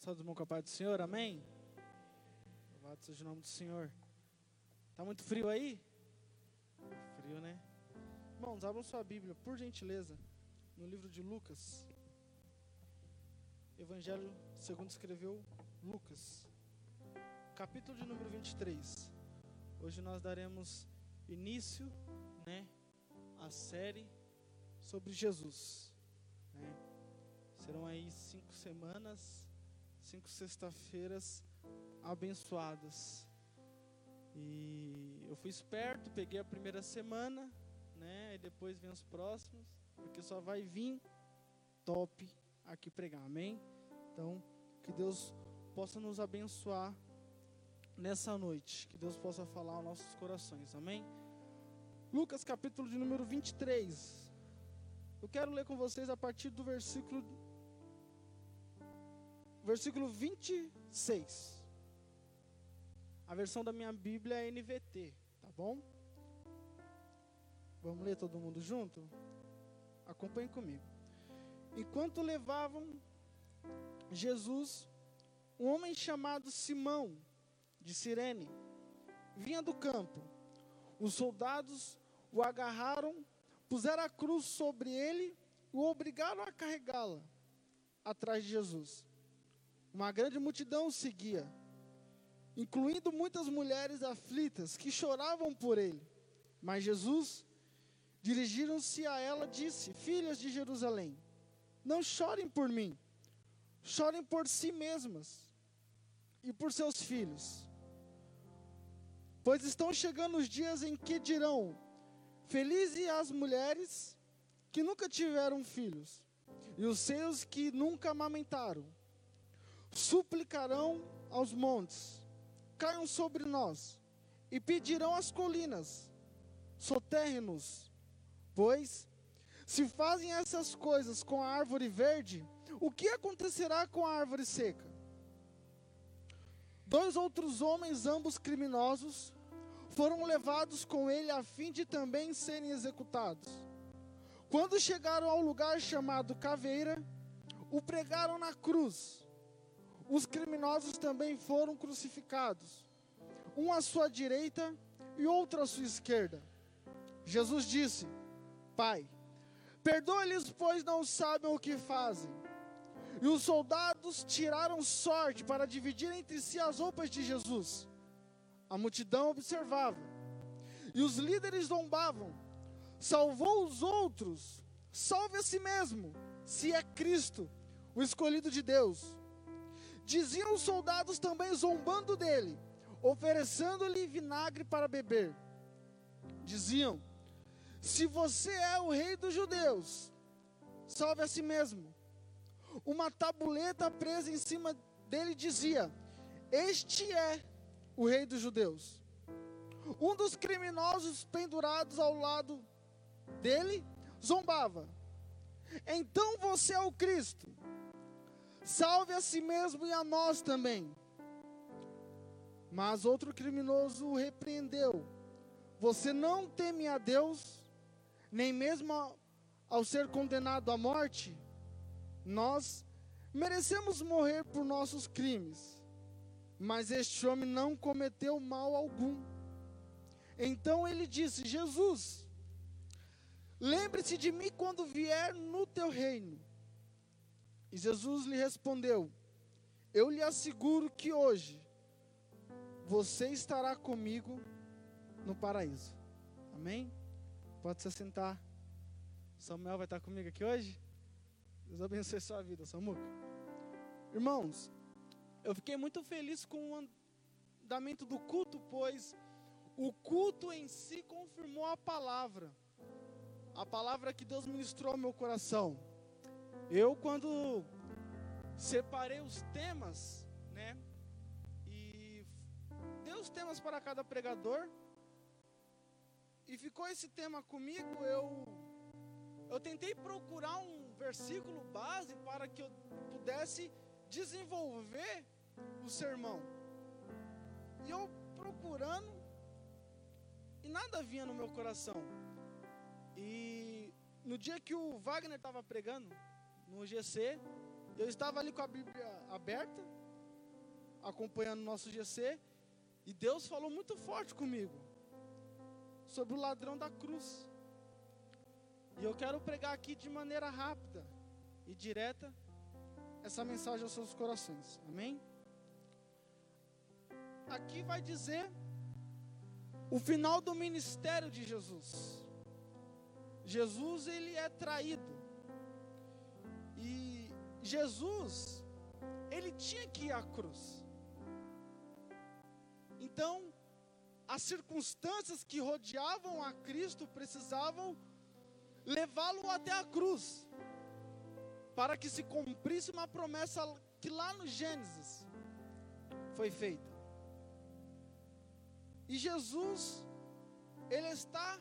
Saúde com a paz do Senhor, amém? Louvado seja o nome do Senhor. Tá muito frio aí? Frio, né? Irmãos, abram sua Bíblia, por gentileza, no livro de Lucas. Evangelho segundo escreveu Lucas. Capítulo de número 23. Hoje nós daremos início, né, à série sobre Jesus. Né? Serão aí cinco semanas, cinco sexta-feiras abençoadas. E eu fui esperto, peguei a primeira semana, né? E depois vem os próximos, porque só vai vir top aqui pregar, amém? Então, que Deus possa nos abençoar nessa noite, que Deus possa falar aos nossos corações, amém? Lucas capítulo de número 23. Eu quero ler com vocês a partir do versículo versículo 26. A versão da minha Bíblia é NVT, tá bom? Vamos ler todo mundo junto? Acompanhe comigo. Enquanto levavam Jesus, um homem chamado Simão, de Cirene, vinha do campo. Os soldados o agarraram, puseram a cruz sobre ele e o obrigaram a carregá-la atrás de Jesus. Uma grande multidão seguia, incluindo muitas mulheres aflitas que choravam por ele. Mas Jesus, dirigiram-se a ela, disse: Filhas de Jerusalém, não chorem por mim, chorem por si mesmas e por seus filhos. Pois estão chegando os dias em que dirão: Felizes as mulheres que nunca tiveram filhos, e os seus que nunca amamentaram suplicarão aos montes, caiam sobre nós, e pedirão às colinas, soterre-nos, pois, se fazem essas coisas com a árvore verde, o que acontecerá com a árvore seca? Dois outros homens, ambos criminosos, foram levados com ele a fim de também serem executados. Quando chegaram ao lugar chamado Caveira, o pregaram na cruz os criminosos também foram crucificados, um à sua direita e outro à sua esquerda. Jesus disse: Pai, perdoa-lhes, pois não sabem o que fazem. E os soldados tiraram sorte para dividir entre si as roupas de Jesus. A multidão observava, e os líderes zombavam: Salvou os outros, salve a si mesmo, se é Cristo, o escolhido de Deus. Diziam os soldados também zombando dele, oferecendo-lhe vinagre para beber. Diziam: Se você é o rei dos judeus, salve a si mesmo. Uma tabuleta presa em cima dele dizia: Este é o rei dos judeus. Um dos criminosos pendurados ao lado dele zombava: Então você é o Cristo salve a si mesmo e a nós também. Mas outro criminoso o repreendeu: Você não teme a Deus, nem mesmo ao ser condenado à morte? Nós merecemos morrer por nossos crimes, mas este homem não cometeu mal algum. Então ele disse: Jesus, lembre-se de mim quando vier no teu reino. E Jesus lhe respondeu: Eu lhe asseguro que hoje você estará comigo no paraíso. Amém? Pode se assentar. Samuel vai estar comigo aqui hoje? Deus abençoe sua vida, Samuca. Irmãos, eu fiquei muito feliz com o andamento do culto, pois o culto em si confirmou a palavra. A palavra que Deus ministrou ao meu coração. Eu, quando separei os temas, né? E dei os temas para cada pregador. E ficou esse tema comigo. Eu, eu tentei procurar um versículo base para que eu pudesse desenvolver o sermão. E eu procurando, e nada vinha no meu coração. E no dia que o Wagner estava pregando, no GC, Eu estava ali com a Bíblia aberta, acompanhando o nosso GC, e Deus falou muito forte comigo sobre o ladrão da cruz. E eu quero pregar aqui de maneira rápida e direta essa mensagem aos seus corações. Amém? Aqui vai dizer o final do ministério de Jesus. Jesus ele é traído. E Jesus ele tinha que ir à cruz. Então, as circunstâncias que rodeavam a Cristo precisavam levá-lo até a cruz, para que se cumprisse uma promessa que lá no Gênesis foi feita. E Jesus, ele está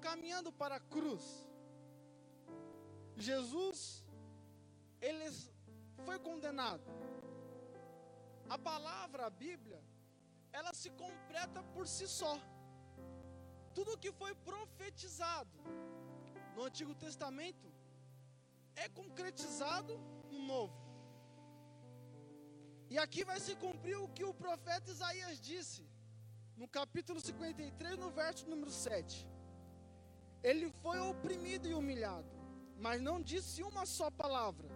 caminhando para a cruz. Jesus, ele foi condenado. A palavra, a Bíblia, ela se completa por si só. Tudo que foi profetizado no Antigo Testamento é concretizado no Novo. E aqui vai se cumprir o que o profeta Isaías disse, no capítulo 53, no verso número 7. Ele foi oprimido e humilhado, mas não disse uma só palavra.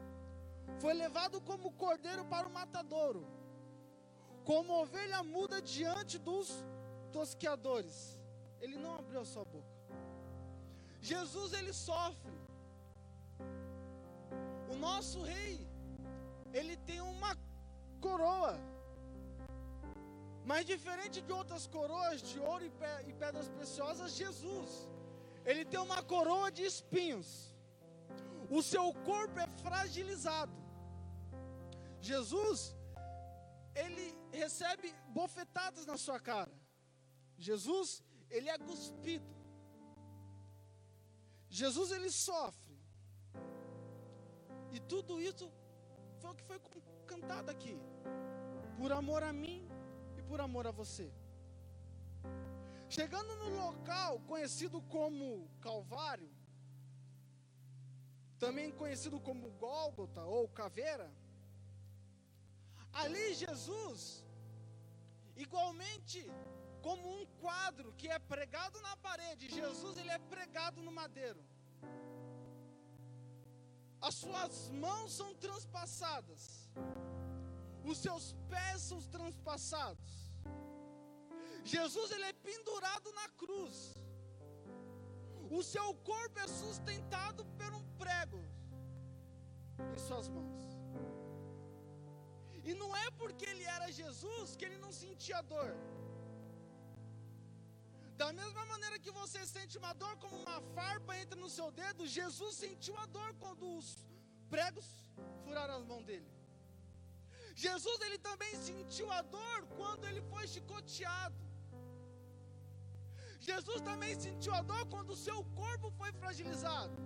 Foi levado como cordeiro para o matadouro como ovelha muda diante dos tosqueadores. Ele não abriu a sua boca. Jesus ele sofre. O nosso rei, ele tem uma coroa. Mas diferente de outras coroas de ouro e pedras preciosas, Jesus, ele tem uma coroa de espinhos. O seu corpo é fragilizado. Jesus, ele recebe bofetadas na sua cara. Jesus, ele é cuspido. Jesus, ele sofre. E tudo isso foi o que foi cantado aqui. Por amor a mim e por amor a você. Chegando no local conhecido como Calvário, também conhecido como Gólgota ou Caveira, Ali Jesus, igualmente como um quadro que é pregado na parede, Jesus ele é pregado no madeiro. As suas mãos são transpassadas. Os seus pés são transpassados. Jesus ele é pendurado na cruz. O seu corpo é sustentado por um prego em suas mãos. E não é porque ele era Jesus que ele não sentia dor. Da mesma maneira que você sente uma dor como uma farpa entra no seu dedo, Jesus sentiu a dor quando os pregos furaram as mãos dele. Jesus ele também sentiu a dor quando ele foi chicoteado. Jesus também sentiu a dor quando o seu corpo foi fragilizado.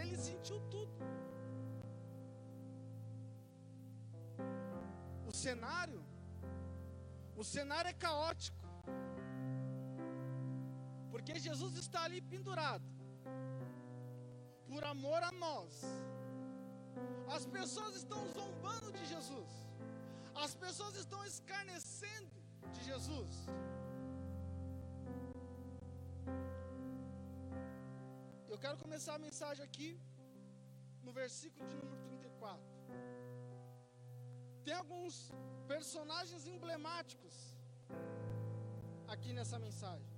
Ele sentiu tudo. o cenário, o cenário é caótico. Porque Jesus está ali pendurado. Por amor a nós. As pessoas estão zombando de Jesus. As pessoas estão escarnecendo de Jesus. Eu quero começar a mensagem aqui no versículo de número 34 tem alguns personagens emblemáticos aqui nessa mensagem.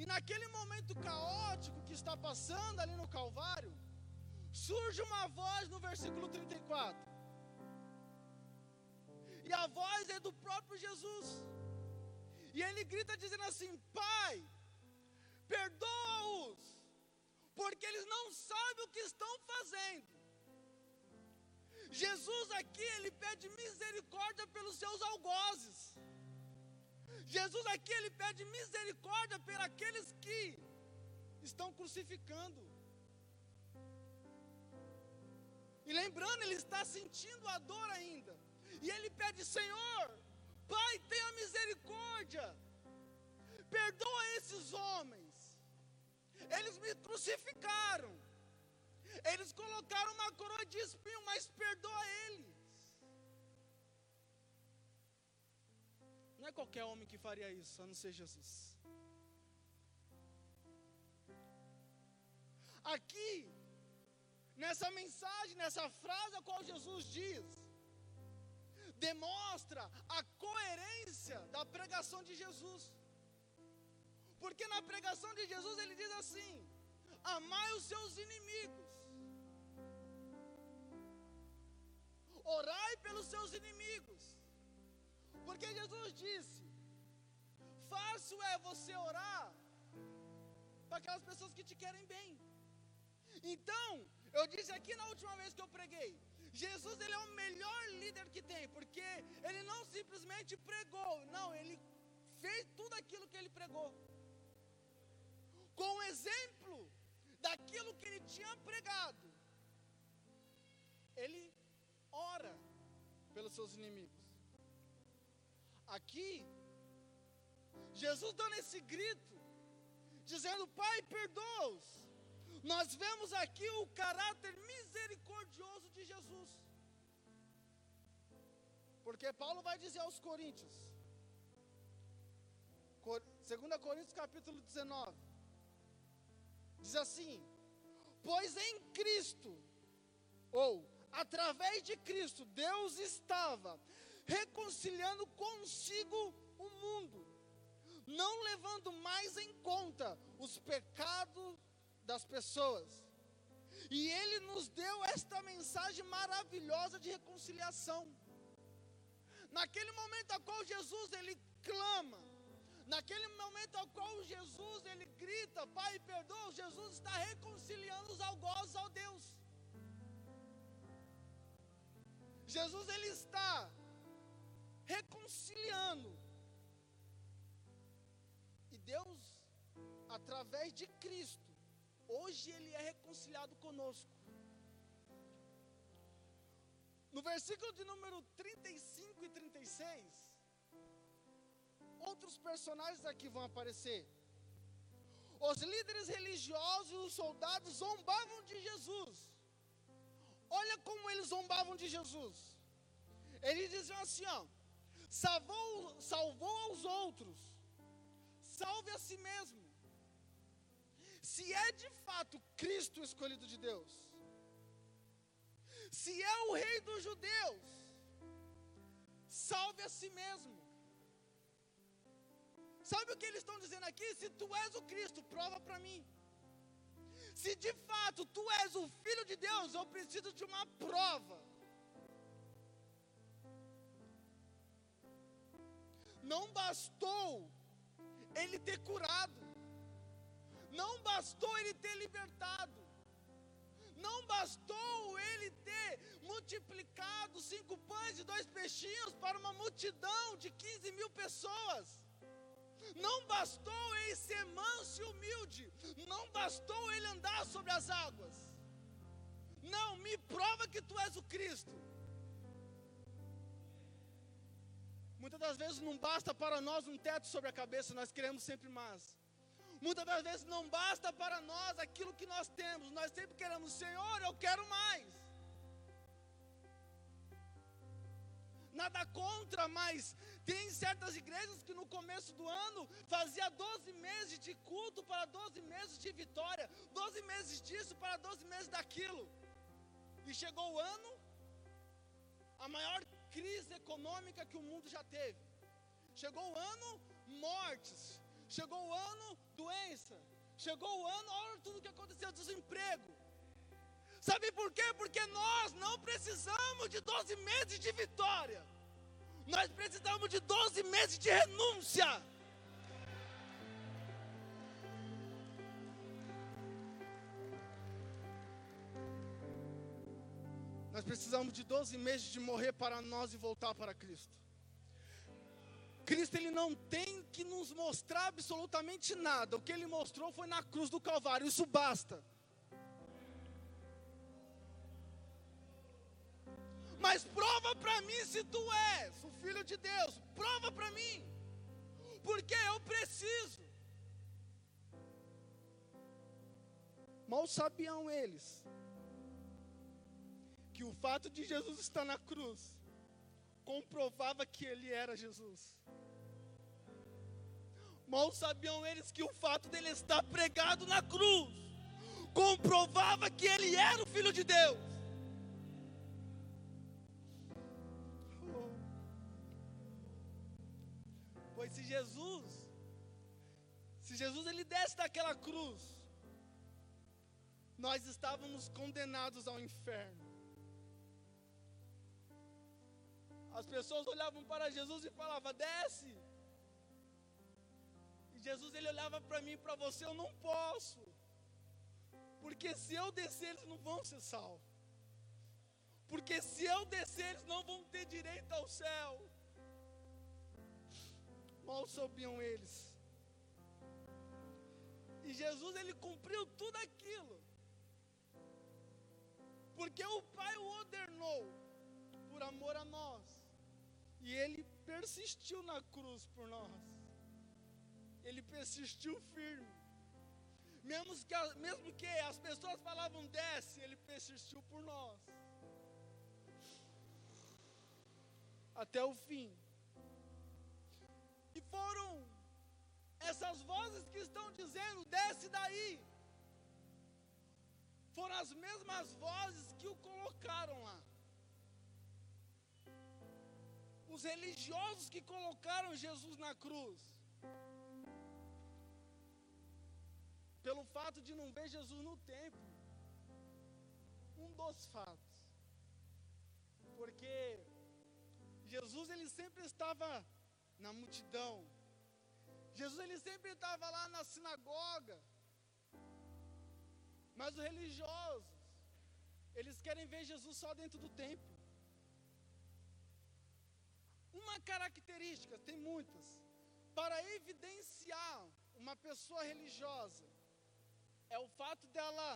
E naquele momento caótico que está passando ali no Calvário, surge uma voz no versículo 34. E a voz é do próprio Jesus. E ele grita dizendo assim: Pai, perdoa-os, porque eles não sabem o que estão fazendo. Jesus aqui, ele pede misericórdia pelos seus algozes. Jesus aqui, ele pede misericórdia por aqueles que estão crucificando. E lembrando, ele está sentindo a dor ainda. E ele pede: Senhor, Pai, tenha misericórdia. Perdoa esses homens. Eles me crucificaram. Eles colocaram uma coroa de espinho, mas perdoa eles. Não é qualquer homem que faria isso, a não ser Jesus. Aqui, nessa mensagem, nessa frase a qual Jesus diz, demonstra a coerência da pregação de Jesus. Porque na pregação de Jesus ele diz assim: amai os seus inimigos, orai pelos seus inimigos. Porque Jesus disse: fácil é você orar para aquelas pessoas que te querem bem. Então, eu disse aqui na última vez que eu preguei, Jesus ele é o melhor líder que tem, porque ele não simplesmente pregou, não, ele fez tudo aquilo que ele pregou. Com o exemplo daquilo que ele tinha pregado, ele ora pelos seus inimigos. Aqui, Jesus dando esse grito, dizendo: Pai, perdoa-os nós vemos aqui o caráter misericordioso de Jesus. Porque Paulo vai dizer aos Coríntios, 2 Coríntios capítulo 19, diz assim: Pois em Cristo, ou através de Cristo, Deus estava reconciliando consigo o mundo, não levando mais em conta os pecados das pessoas. E Ele nos deu esta mensagem maravilhosa de reconciliação. Naquele momento ao qual Jesus ele clama, naquele momento ao qual Jesus ele grita, Pai, perdoa, Jesus está reconciliando os algozes ao Deus. Jesus ele está reconciliando. E Deus, através de Cristo, Hoje ele é reconciliado conosco. No versículo de número 35 e 36, outros personagens aqui vão aparecer. Os líderes religiosos e os soldados zombavam de Jesus. Olha como eles zombavam de Jesus. Eles diziam assim: ó, salvou, salvou aos outros, salve a si mesmo se é de fato Cristo o escolhido de Deus, se é o rei dos judeus, salve a si mesmo. Sabe o que eles estão dizendo aqui? Se tu és o Cristo, prova para mim. Se de fato tu és o filho de Deus, eu preciso de uma prova. Não bastou ele ter curado. Não bastou ele ter libertado. Não bastou ele ter multiplicado cinco pães e dois peixinhos para uma multidão de 15 mil pessoas. Não bastou ele ser manso e humilde. Não bastou ele andar sobre as águas. Não, me prova que tu és o Cristo. Muitas das vezes não basta para nós um teto sobre a cabeça, nós queremos sempre mais. Muitas das vezes não basta para nós aquilo que nós temos, nós sempre queremos, Senhor, eu quero mais. Nada contra, mas tem certas igrejas que no começo do ano fazia 12 meses de culto para 12 meses de vitória, 12 meses disso para 12 meses daquilo. E chegou o ano, a maior crise econômica que o mundo já teve. Chegou o ano, mortes, Chegou o ano, doença. Chegou o ano, olha tudo que aconteceu, desemprego. Sabe por quê? Porque nós não precisamos de 12 meses de vitória. Nós precisamos de 12 meses de renúncia. Nós precisamos de 12 meses de morrer para nós e voltar para Cristo. Cristo ele não tem que nos mostrar absolutamente nada. O que ele mostrou foi na cruz do Calvário, isso basta. Mas prova para mim se tu és o filho de Deus. Prova para mim. Porque eu preciso. Mal sabiam eles o fato de Jesus estar na cruz comprovava que ele era Jesus. Mal sabiam eles que o fato dele estar pregado na cruz comprovava que ele era o Filho de Deus. Daquela cruz, nós estávamos condenados ao inferno. As pessoas olhavam para Jesus e falavam: desce. E Jesus ele olhava para mim e para você: eu não posso. Porque se eu descer, eles não vão ser salvos. Porque se eu descer, eles não vão ter direito ao céu. Mal sabiam eles. E Jesus ele cumpriu tudo aquilo. Porque o Pai o ordenou por amor a nós. E ele persistiu na cruz por nós. Ele persistiu firme. Mesmo que, mesmo que as pessoas falavam desce, ele persistiu por nós. Até o fim. E foram essas vozes que estão dizendo: desce daí. Foram as mesmas vozes que o colocaram lá. Os religiosos que colocaram Jesus na cruz. Pelo fato de não ver Jesus no templo. Um dos fatos. Porque Jesus ele sempre estava na multidão. Jesus ele sempre estava lá na sinagoga. Mas os religiosos, eles querem ver Jesus só dentro do templo. Uma característica, tem muitas, para evidenciar uma pessoa religiosa, é o fato dela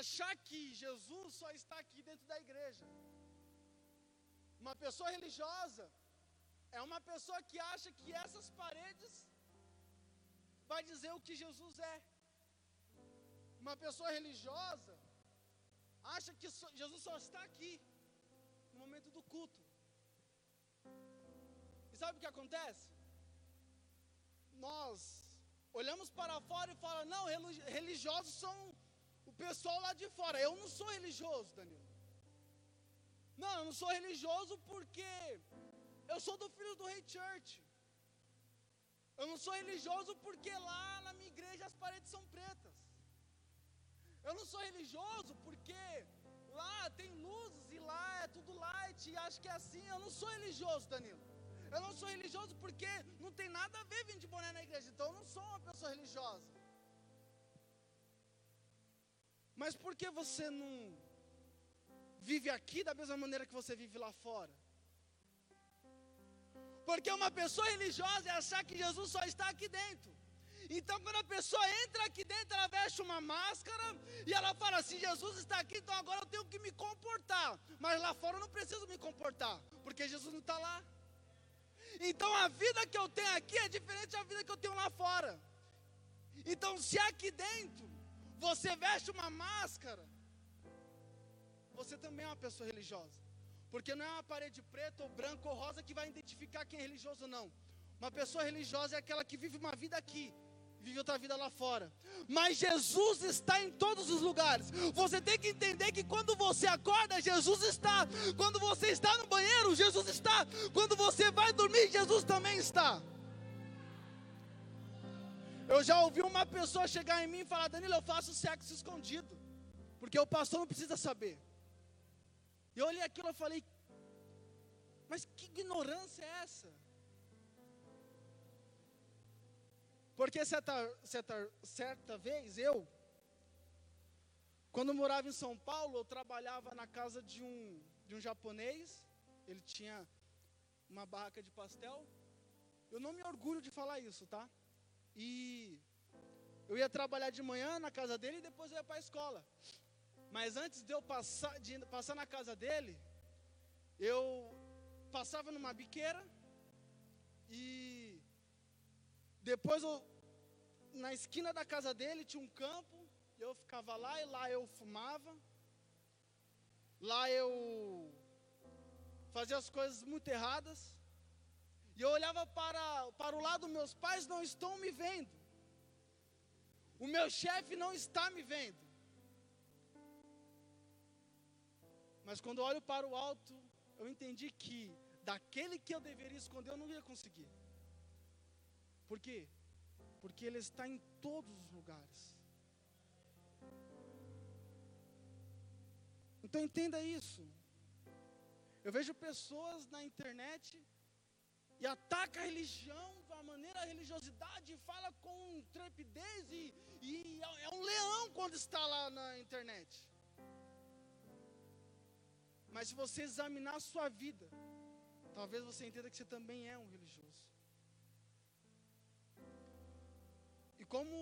achar que Jesus só está aqui dentro da igreja. Uma pessoa religiosa é uma pessoa que acha que essas paredes vai dizer o que Jesus é. Uma pessoa religiosa acha que Jesus só está aqui no momento do culto. E sabe o que acontece? Nós olhamos para fora e falamos, não, religiosos são o pessoal lá de fora. Eu não sou religioso, Danilo. Não, eu não sou religioso porque eu sou do filho do Rei Church. Eu não sou religioso porque lá na minha igreja as paredes são pretas. Eu não sou religioso porque lá tem luzes e lá é tudo light e acho que é assim. Eu não sou religioso, Danilo. Eu não sou religioso porque não tem nada a ver vir de boné na igreja. Então eu não sou uma pessoa religiosa. Mas por que você não vive aqui da mesma maneira que você vive lá fora? Porque uma pessoa religiosa é achar que Jesus só está aqui dentro. Então, quando a pessoa entra aqui dentro, ela veste uma máscara e ela fala assim: Jesus está aqui, então agora eu tenho que me comportar. Mas lá fora eu não preciso me comportar, porque Jesus não está lá. Então, a vida que eu tenho aqui é diferente da vida que eu tenho lá fora. Então, se aqui dentro você veste uma máscara, você também é uma pessoa religiosa. Porque não é uma parede preta ou branca ou rosa que vai identificar quem é religioso não. Uma pessoa religiosa é aquela que vive uma vida aqui, vive outra vida lá fora. Mas Jesus está em todos os lugares. Você tem que entender que quando você acorda, Jesus está. Quando você está no banheiro, Jesus está. Quando você vai dormir, Jesus também está. Eu já ouvi uma pessoa chegar em mim e falar: Danilo, eu faço sexo escondido. Porque o pastor não precisa saber. Eu olhei aquilo e falei, mas que ignorância é essa? Porque certa, certa, certa vez eu, quando morava em São Paulo, eu trabalhava na casa de um, de um japonês, ele tinha uma barraca de pastel. Eu não me orgulho de falar isso, tá? E eu ia trabalhar de manhã na casa dele e depois eu ia para a escola. Mas antes de eu passar, de passar na casa dele, eu passava numa biqueira e depois eu, na esquina da casa dele tinha um campo, eu ficava lá e lá eu fumava. Lá eu fazia as coisas muito erradas. E eu olhava para, para o lado, meus pais não estão me vendo. O meu chefe não está me vendo. Mas quando olho para o alto, eu entendi que daquele que eu deveria esconder, eu não ia conseguir. Por quê? Porque Ele está em todos os lugares. Então entenda isso. Eu vejo pessoas na internet e ataca a religião uma maneira, a religiosidade, fala com trepidez e, e é um leão quando está lá na internet. Mas se você examinar a sua vida, talvez você entenda que você também é um religioso. E como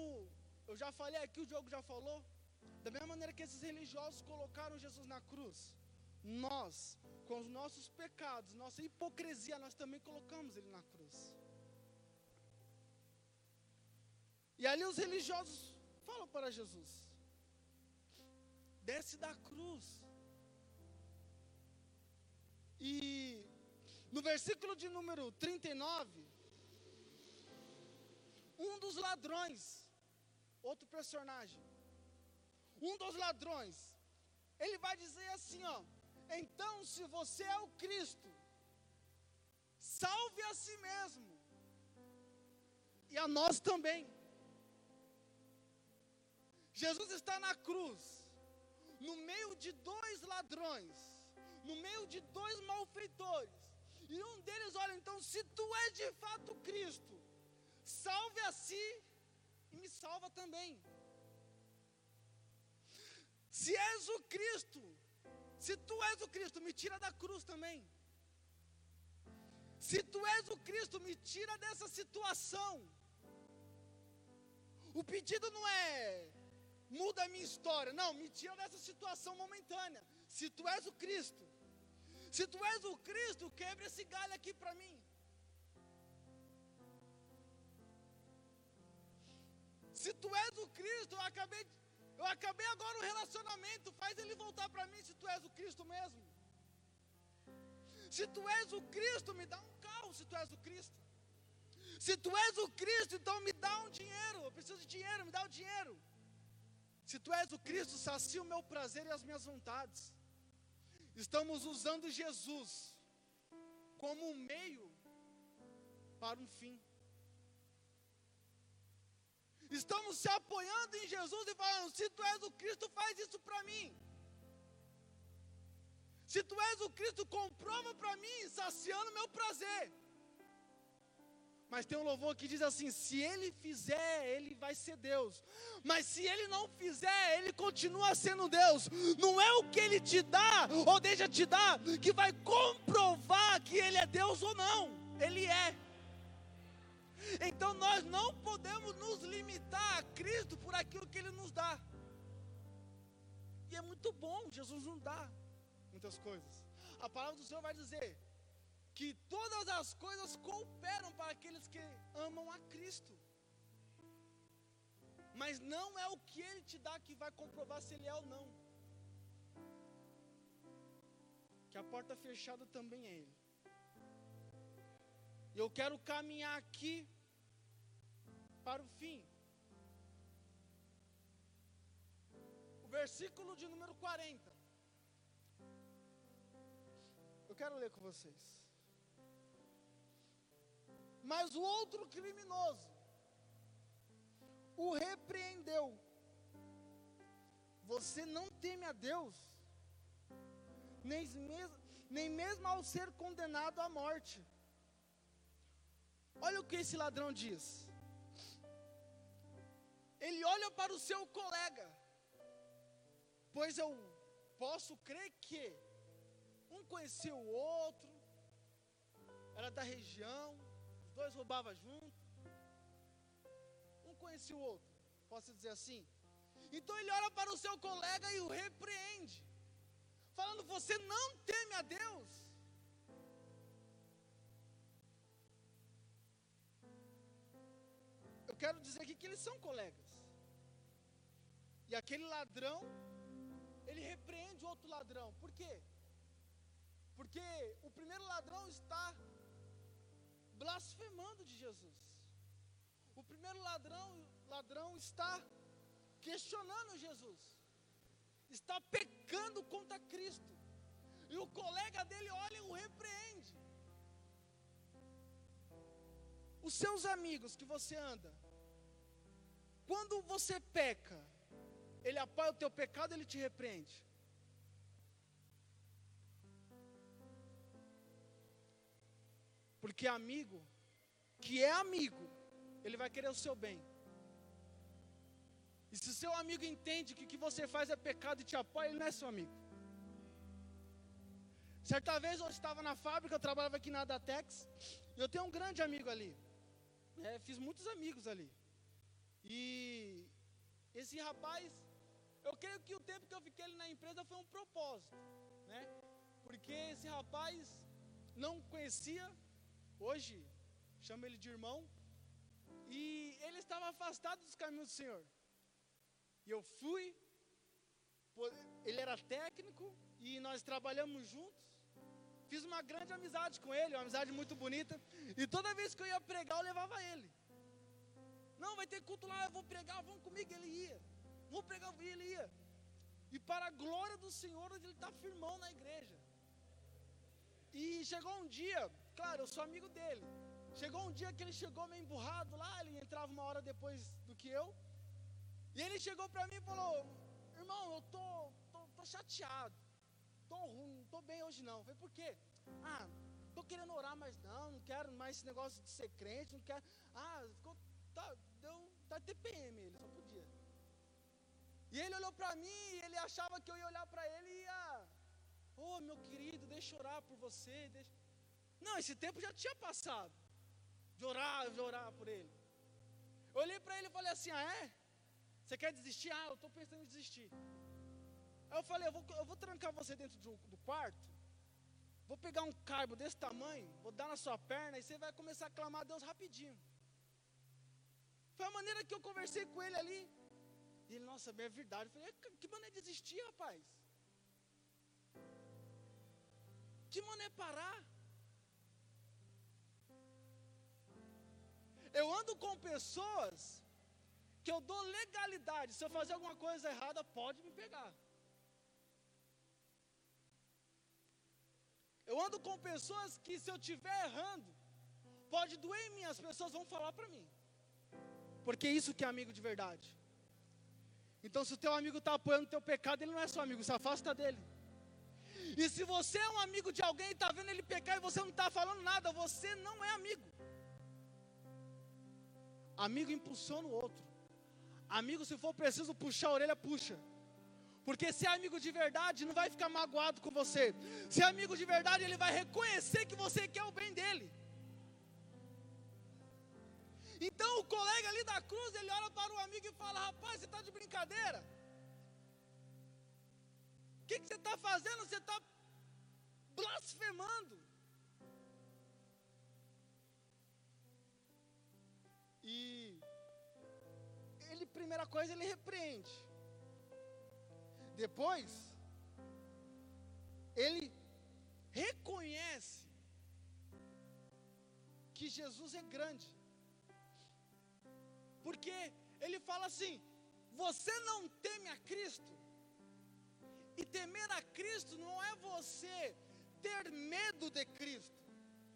eu já falei aqui, o Diogo já falou, da mesma maneira que esses religiosos colocaram Jesus na cruz, nós, com os nossos pecados, nossa hipocrisia, nós também colocamos ele na cruz. E ali os religiosos falam para Jesus: desce da cruz. E no versículo de número 39, um dos ladrões, outro personagem, um dos ladrões, ele vai dizer assim, ó: "Então, se você é o Cristo, salve a si mesmo e a nós também." Jesus está na cruz, no meio de dois ladrões, no meio de dois malfeitores, e um deles olha, então, se tu és de fato Cristo, salve a si e me salva também. Se és o Cristo, se tu és o Cristo, me tira da cruz também. Se tu és o Cristo, me tira dessa situação. O pedido não é muda a minha história, não, me tira dessa situação momentânea. Se tu és o Cristo, se tu és o Cristo, quebre esse galho aqui para mim. Se tu és o Cristo, eu acabei, eu acabei agora o relacionamento, faz ele voltar para mim se tu és o Cristo mesmo. Se tu és o Cristo, me dá um carro se tu és o Cristo. Se tu és o Cristo, então me dá um dinheiro. Eu preciso de dinheiro, me dá o dinheiro. Se tu és o Cristo, sacia o meu prazer e as minhas vontades. Estamos usando Jesus como um meio para um fim. Estamos se apoiando em Jesus e falando: se tu és o Cristo, faz isso para mim. Se tu és o Cristo, comprova para mim, saciando meu prazer. Mas tem um louvor que diz assim: se ele fizer, ele vai ser Deus. Mas se ele não fizer, ele continua sendo Deus. Não é o que ele te dá ou deixa te dar que vai comprovar que ele é Deus ou não. Ele é. Então nós não podemos nos limitar a Cristo por aquilo que ele nos dá. E é muito bom, Jesus não dá muitas coisas. A palavra do Senhor vai dizer: que todas as coisas cooperam para aqueles que amam a Cristo. Mas não é o que Ele te dá que vai comprovar se Ele é ou não. Que a porta fechada também é Ele. Eu quero caminhar aqui para o fim. O versículo de número 40. Eu quero ler com vocês. Mas o outro criminoso o repreendeu. Você não teme a Deus, nem mesmo, nem mesmo ao ser condenado à morte. Olha o que esse ladrão diz. Ele olha para o seu colega, pois eu posso crer que um conhecia o outro, era da região, dois roubavam junto. Um conhecia o outro. Posso dizer assim? Então ele olha para o seu colega e o repreende, falando: Você não teme a Deus. Eu quero dizer aqui que eles são colegas. E aquele ladrão, ele repreende o outro ladrão. Por quê? Porque o primeiro ladrão está blasfemando de Jesus. O primeiro ladrão, ladrão está questionando Jesus. Está pecando contra Cristo. E o colega dele olha e o repreende. Os seus amigos que você anda, quando você peca, ele apoia o teu pecado, ele te repreende. Porque amigo, que é amigo, ele vai querer o seu bem. E se seu amigo entende que o que você faz é pecado e te apoia, ele não é seu amigo. Certa vez eu estava na fábrica, eu trabalhava aqui na Adatex, e eu tenho um grande amigo ali. É, fiz muitos amigos ali. E esse rapaz, eu creio que o tempo que eu fiquei ali na empresa foi um propósito, né? Porque esse rapaz não conhecia, hoje chama ele de irmão, e ele estava afastado dos caminhos do Senhor. E eu fui, ele era técnico e nós trabalhamos juntos. Fiz uma grande amizade com ele, uma amizade muito bonita. E toda vez que eu ia pregar, eu levava ele. Não, vai ter culto lá, eu vou pregar, vamos comigo. Ele ia. Vou pregar, ele ia. E para a glória do Senhor, ele está firmão na igreja. E chegou um dia, claro, eu sou amigo dele. Chegou um dia que ele chegou meio emburrado lá, ele entrava uma hora depois do que eu. E ele chegou para mim e falou: Irmão, eu tô, tô, tô chateado tô ruim, não tô bem hoje não. Eu falei, por quê? Ah, tô querendo orar, mas não, não quero mais esse negócio de ser crente, não quero. Ah, ficou, tá, deu, tá TPM ele, só podia. E ele olhou para mim e ele achava que eu ia olhar para ele e ia, oh meu querido, deixa eu orar por você, deixa... Não, esse tempo já tinha passado, de orar, de orar por ele. Eu olhei para ele e falei assim, ah é? Você quer desistir? Ah, eu estou pensando em desistir. Aí eu falei, eu vou, eu vou trancar você dentro do, do quarto, vou pegar um carbo desse tamanho, vou dar na sua perna e você vai começar a clamar a Deus rapidinho. Foi a maneira que eu conversei com ele ali. E ele, nossa, é verdade. Eu falei, que maneira de desistir, rapaz? Que maneira parar? Eu ando com pessoas que eu dou legalidade. Se eu fazer alguma coisa errada, pode me pegar. Eu ando com pessoas que, se eu estiver errando, pode doer em mim, as pessoas vão falar para mim. Porque isso que é amigo de verdade. Então, se o teu amigo está apoiando o teu pecado, ele não é seu amigo, se afasta dele. E se você é um amigo de alguém e está vendo ele pecar e você não está falando nada, você não é amigo. Amigo impulsiona o outro. Amigo, se for preciso puxar a orelha, puxa. Porque se é amigo de verdade, não vai ficar magoado com você. Se é amigo de verdade, ele vai reconhecer que você quer o bem dele. Então o colega ali da cruz, ele olha para o amigo e fala: Rapaz, você está de brincadeira? O que, que você está fazendo? Você está blasfemando. E ele, primeira coisa, ele repreende. Depois, ele reconhece que Jesus é grande. Porque ele fala assim: você não teme a Cristo. E temer a Cristo não é você ter medo de Cristo,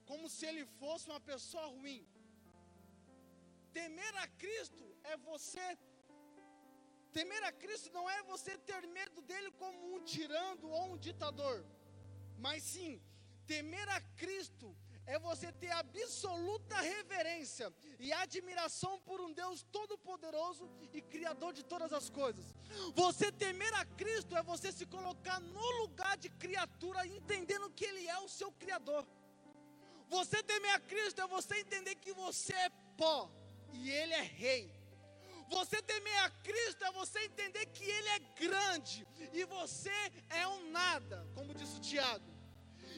como se ele fosse uma pessoa ruim. Temer a Cristo é você Temer a Cristo não é você ter medo dele como um tirando ou um ditador, mas sim, temer a Cristo é você ter absoluta reverência e admiração por um Deus todo-poderoso e criador de todas as coisas. Você temer a Cristo é você se colocar no lugar de criatura, entendendo que Ele é o seu criador. Você temer a Cristo é você entender que você é pó e Ele é rei. Você temer a Cristo é você entender que Ele é grande e você é um nada, como disse o Tiago.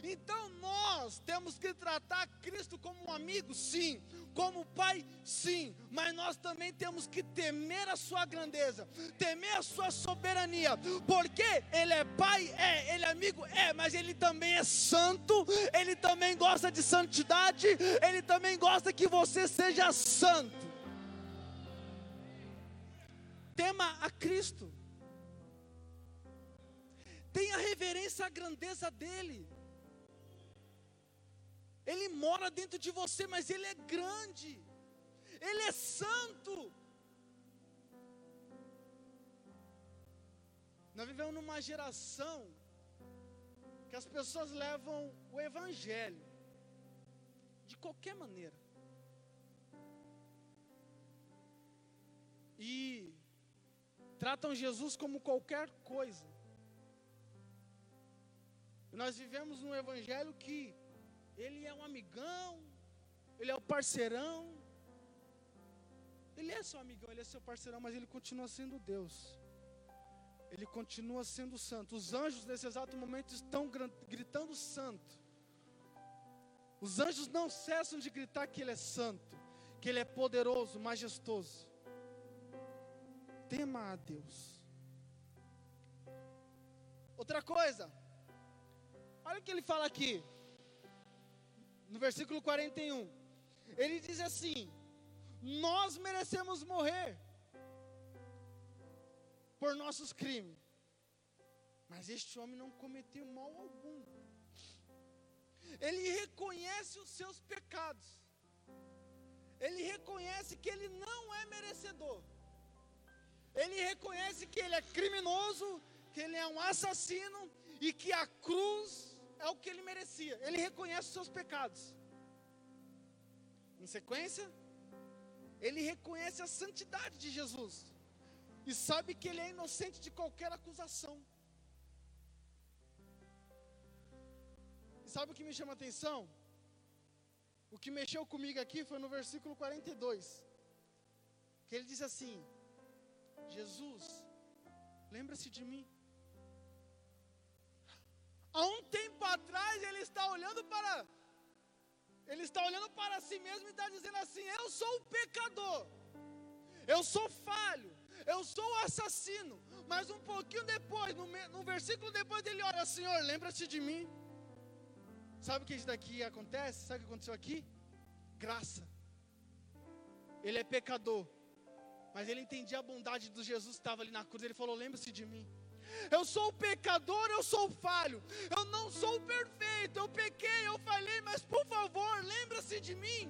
Então nós temos que tratar Cristo como um amigo, sim, como pai, sim, mas nós também temos que temer a sua grandeza, temer a sua soberania, porque ele é pai, é, ele é amigo, é, mas ele também é santo, ele também gosta de santidade, ele também gosta que você seja santo. Tema a Cristo. Tenha reverência à grandeza dele. Ele mora dentro de você, mas Ele é grande, Ele é santo. Nós vivemos numa geração que as pessoas levam o Evangelho de qualquer maneira. E tratam Jesus como qualquer coisa. Nós vivemos num Evangelho que ele é um amigão, ele é o parceirão. Ele é seu amigão, ele é seu parceirão, mas ele continua sendo Deus. Ele continua sendo santo. Os anjos nesse exato momento estão gritando santo. Os anjos não cessam de gritar que ele é santo, que ele é poderoso, majestoso. Tema a Deus. Outra coisa, olha o que ele fala aqui no versículo 41. Ele diz assim: Nós merecemos morrer por nossos crimes, mas este homem não cometeu mal algum. Ele reconhece os seus pecados, ele reconhece que ele não é merecedor, ele reconhece que ele é criminoso, que ele é um assassino e que a cruz é o que ele merecia. Ele reconhece os seus pecados. Em sequência, ele reconhece a santidade de Jesus e sabe que ele é inocente de qualquer acusação. E sabe o que me chama a atenção? O que mexeu comigo aqui foi no versículo 42, que ele diz assim: Jesus, lembra-se de mim Há um tempo atrás ele está olhando para ele está olhando para si mesmo e está dizendo assim: Eu sou o pecador, eu sou falho, eu sou o assassino. Mas um pouquinho depois, no, no versículo depois, ele olha: Senhor, lembra-se de mim. Sabe o que isso daqui acontece? Sabe o que aconteceu aqui? Graça. Ele é pecador, mas ele entendia a bondade do Jesus que estava ali na cruz. Ele falou: Lembre-se de mim. Eu sou pecador, eu sou falho. Eu não sou perfeito. Eu pequei, eu falhei, mas por favor, lembra-se de mim.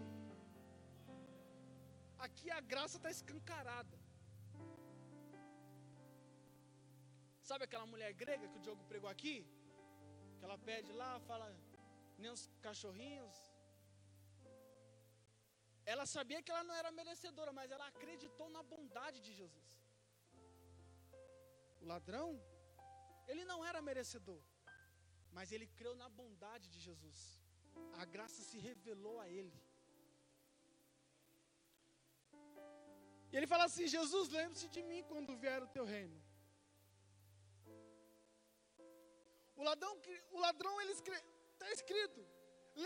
Aqui a graça está escancarada. Sabe aquela mulher grega que o Diogo pregou aqui? Que ela pede lá, fala, nem os cachorrinhos. Ela sabia que ela não era merecedora, mas ela acreditou na bondade de Jesus. O ladrão ele não era merecedor, mas ele creu na bondade de Jesus. A graça se revelou a ele. E ele fala assim: Jesus, lembre-se de mim quando vier o teu reino. O ladrão, o ladrão ele está escrito: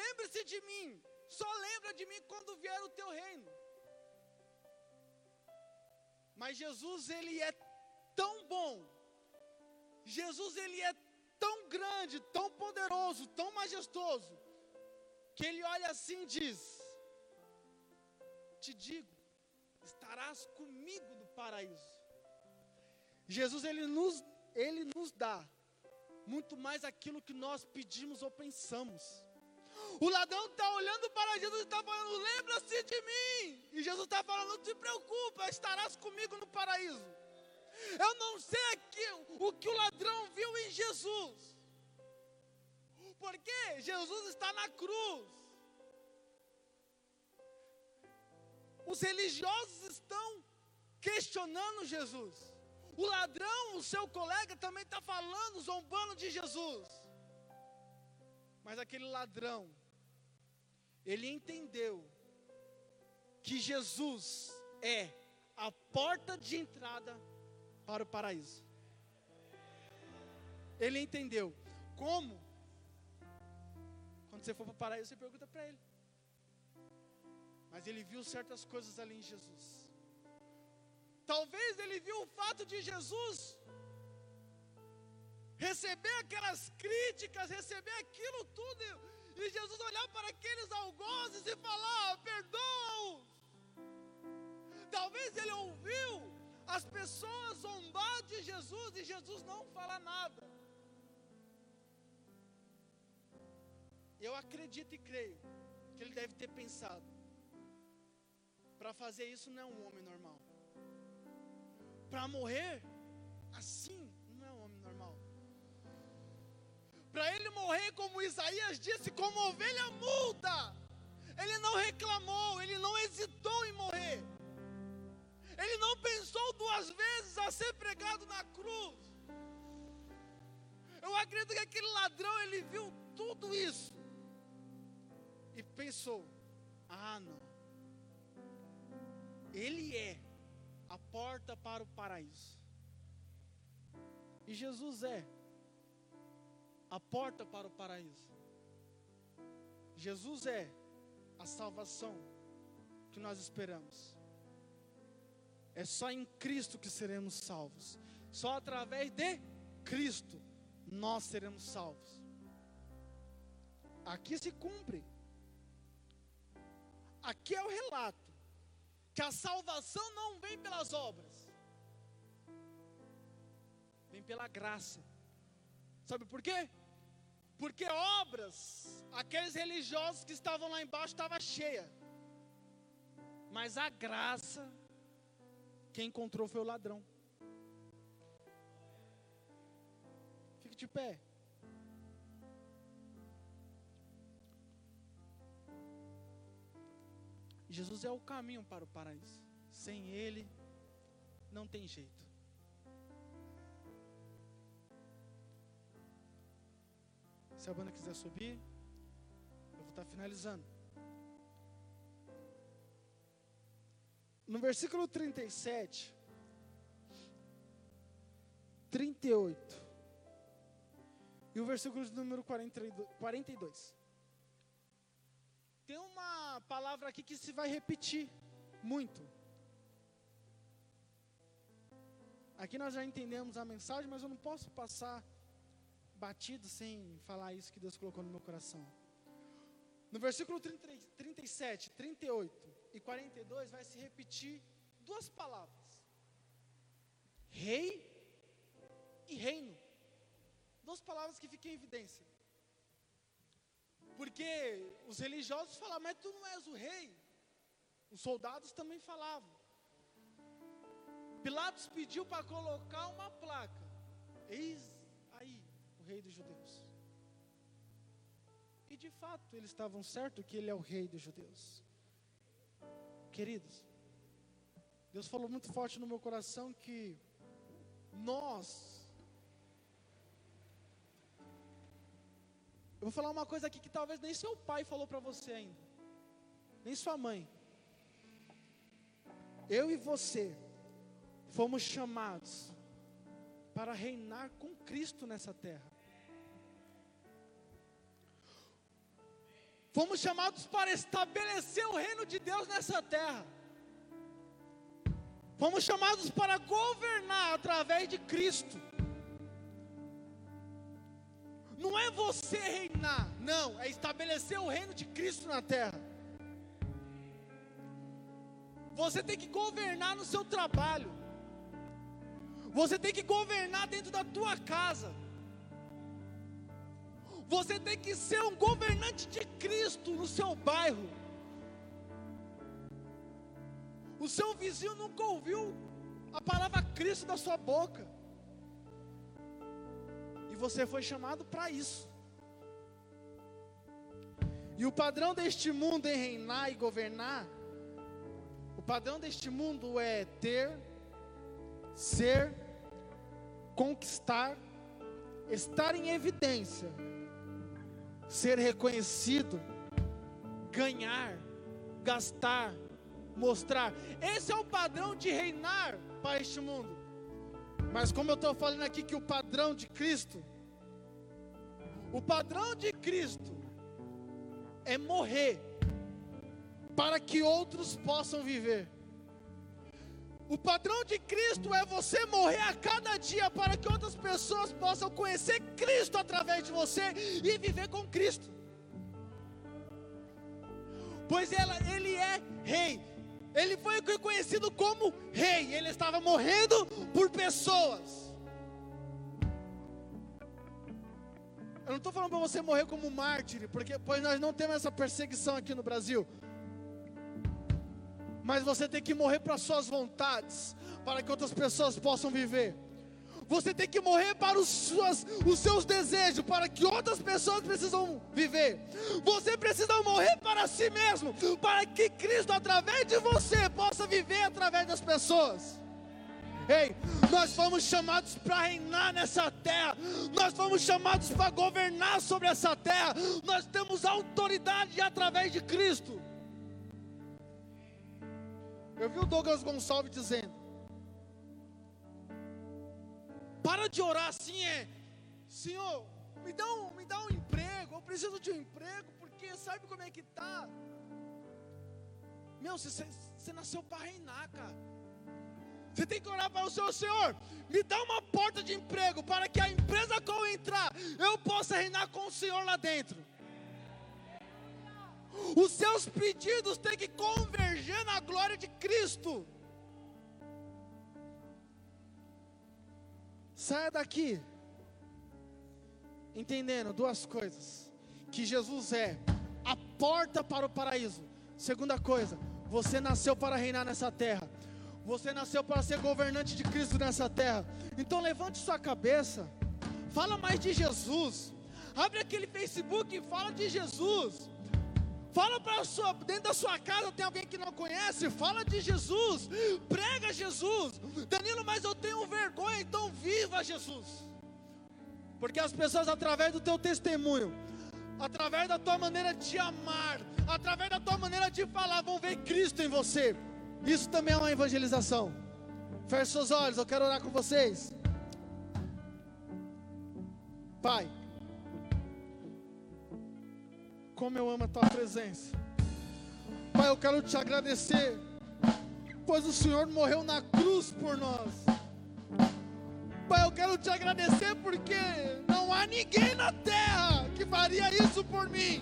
lembre-se de mim, só lembra de mim quando vier o teu reino. Mas Jesus, ele é tão bom, Jesus ele é tão grande, tão poderoso, tão majestoso, que ele olha assim e diz: Te digo, estarás comigo no paraíso. Jesus ele nos, ele nos dá muito mais aquilo que nós pedimos ou pensamos. O ladrão está olhando para Jesus e está falando: Lembra-se de mim. E Jesus está falando: Não te preocupa, estarás comigo no paraíso. Eu não sei aqui o que o ladrão viu em Jesus. Porque Jesus está na cruz. Os religiosos estão questionando Jesus. O ladrão, o seu colega, também está falando, zombando de Jesus. Mas aquele ladrão, ele entendeu que Jesus é a porta de entrada para o paraíso. Ele entendeu como Quando você for para o paraíso, você pergunta para ele. Mas ele viu certas coisas ali em Jesus. Talvez ele viu o fato de Jesus receber aquelas críticas, receber aquilo tudo, e Jesus olhar para aqueles algozes e falar: perdoa-os. Talvez ele ouviu as pessoas zombar de Jesus e Jesus não fala nada. Eu acredito e creio que ele deve ter pensado: para fazer isso não é um homem normal. Para morrer assim não é um homem normal. Para ele morrer como Isaías disse, como ovelha muda. Ele não reclamou, ele não hesitou em morrer. Ele não pensou duas vezes a ser pregado na cruz. Eu acredito que aquele ladrão ele viu tudo isso e pensou: ah, não. Ele é a porta para o paraíso. E Jesus é a porta para o paraíso. Jesus é a salvação que nós esperamos. É só em Cristo que seremos salvos. Só através de Cristo nós seremos salvos. Aqui se cumpre. Aqui é o relato que a salvação não vem pelas obras, vem pela graça. Sabe por quê? Porque obras, aqueles religiosos que estavam lá embaixo estava cheia. Mas a graça quem encontrou foi o ladrão. Fique de pé. Jesus é o caminho para o paraíso. Sem Ele, não tem jeito. Se a banda quiser subir, eu vou estar finalizando. No versículo 37, 38 e o versículo de número 42. Tem uma palavra aqui que se vai repetir muito. Aqui nós já entendemos a mensagem, mas eu não posso passar batido sem falar isso que Deus colocou no meu coração. No versículo 30, 37, 38 e 42 vai se repetir duas palavras: rei e reino. Duas palavras que ficam em evidência. Porque os religiosos falavam, mas tu não és o rei. Os soldados também falavam. Pilatos pediu para colocar uma placa. Eis aí o rei dos judeus. E de fato eles estavam certos que ele é o rei dos judeus. Queridos, Deus falou muito forte no meu coração que nós Eu vou falar uma coisa aqui que talvez nem seu pai falou para você ainda, nem sua mãe. Eu e você fomos chamados para reinar com Cristo nessa terra. Fomos chamados para estabelecer o reino de Deus nessa terra. Fomos chamados para governar através de Cristo. Não é você reinar, não, é estabelecer o reino de Cristo na terra. Você tem que governar no seu trabalho. Você tem que governar dentro da tua casa. Você tem que ser um governante de Cristo no seu bairro. O seu vizinho nunca ouviu a palavra Cristo da sua boca. E você foi chamado para isso. E o padrão deste mundo em reinar e governar, o padrão deste mundo é ter, ser, conquistar, estar em evidência, ser reconhecido, ganhar, gastar, mostrar. Esse é o padrão de reinar para este mundo. Mas como eu estou falando aqui que o padrão de Cristo, o padrão de Cristo é morrer para que outros possam viver. O padrão de Cristo é você morrer a cada dia para que outras pessoas possam conhecer Cristo através de você e viver com Cristo. Pois ela, ele é rei. Ele foi reconhecido como rei. Ele estava morrendo por pessoas. Eu não estou falando para você morrer como mártir, porque pois nós não temos essa perseguição aqui no Brasil mas você tem que morrer para suas vontades, para que outras pessoas possam viver. Você tem que morrer para os, suas, os seus desejos, para que outras pessoas precisam viver. Você precisa morrer para si mesmo, para que Cristo, através de você, possa viver através das pessoas. Ei, nós fomos chamados para reinar nessa terra, nós fomos chamados para governar sobre essa terra, nós temos autoridade através de Cristo. Eu vi o Douglas Gonçalves dizendo: Para de orar assim, é Senhor, me dá um, me dá um emprego, eu preciso de um emprego, porque sabe como é que tá? Meu, você, você nasceu para reinar, cara. Você tem que orar para o Senhor, Senhor, me dá uma porta de emprego para que a empresa que eu entrar, eu possa reinar com o Senhor lá dentro. Os seus pedidos têm que converger na glória de Cristo. Saia daqui entendendo duas coisas: que Jesus é a porta para o paraíso. Segunda coisa, você nasceu para reinar nessa terra. Você nasceu para ser governante de Cristo nessa terra. Então levante sua cabeça. Fala mais de Jesus. Abre aquele Facebook e fala de Jesus. Fala para sua, dentro da sua casa tem alguém que não conhece, fala de Jesus, prega Jesus. Danilo, mas eu tenho vergonha, então viva Jesus. Porque as pessoas através do teu testemunho, através da tua maneira de amar, através da tua maneira de falar, vão ver Cristo em você. Isso também é uma evangelização. Feche seus olhos, eu quero orar com vocês. Pai, como eu amo a tua presença. Pai, eu quero te agradecer, pois o Senhor morreu na cruz por nós. Pai, eu quero te agradecer porque não há ninguém na terra que faria isso por mim.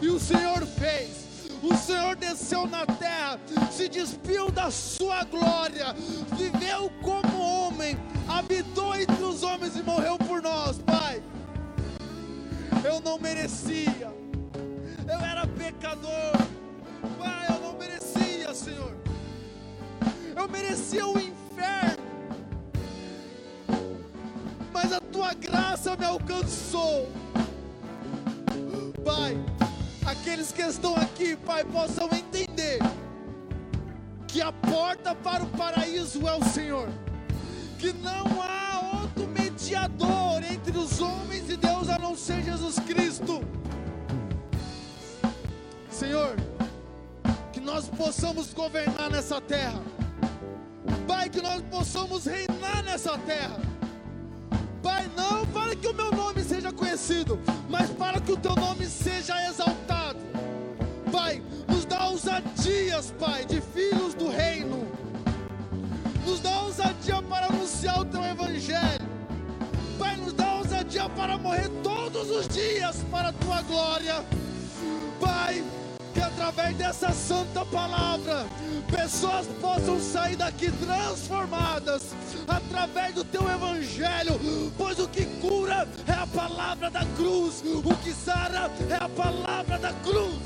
E o Senhor fez. O Senhor desceu na terra, se despiu da sua glória, viveu como homem, habitou entre os homens e morreu por nós, Pai eu não merecia, eu era pecador, Pai, eu não merecia, Senhor, eu merecia o inferno, mas a tua graça me alcançou, Pai. Aqueles que estão aqui, Pai, possam entender que a porta para o paraíso é o Senhor, que não há mediador entre os homens e Deus a não ser Jesus Cristo. Senhor, que nós possamos governar nessa terra. Pai, que nós possamos reinar nessa terra. Pai, não para que o meu nome seja conhecido, mas para que o teu nome seja exaltado. Pai, nos dá ousadias, Pai, de filhos do reino. Nos dá ousadia para anunciar o teu evangelho. Para morrer todos os dias para a tua glória. Pai, que através dessa santa palavra, pessoas possam sair daqui transformadas através do teu evangelho, pois o que cura é a palavra da cruz, o que sara é a palavra da cruz.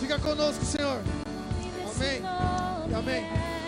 Fica conosco, Senhor. Amém. Amém.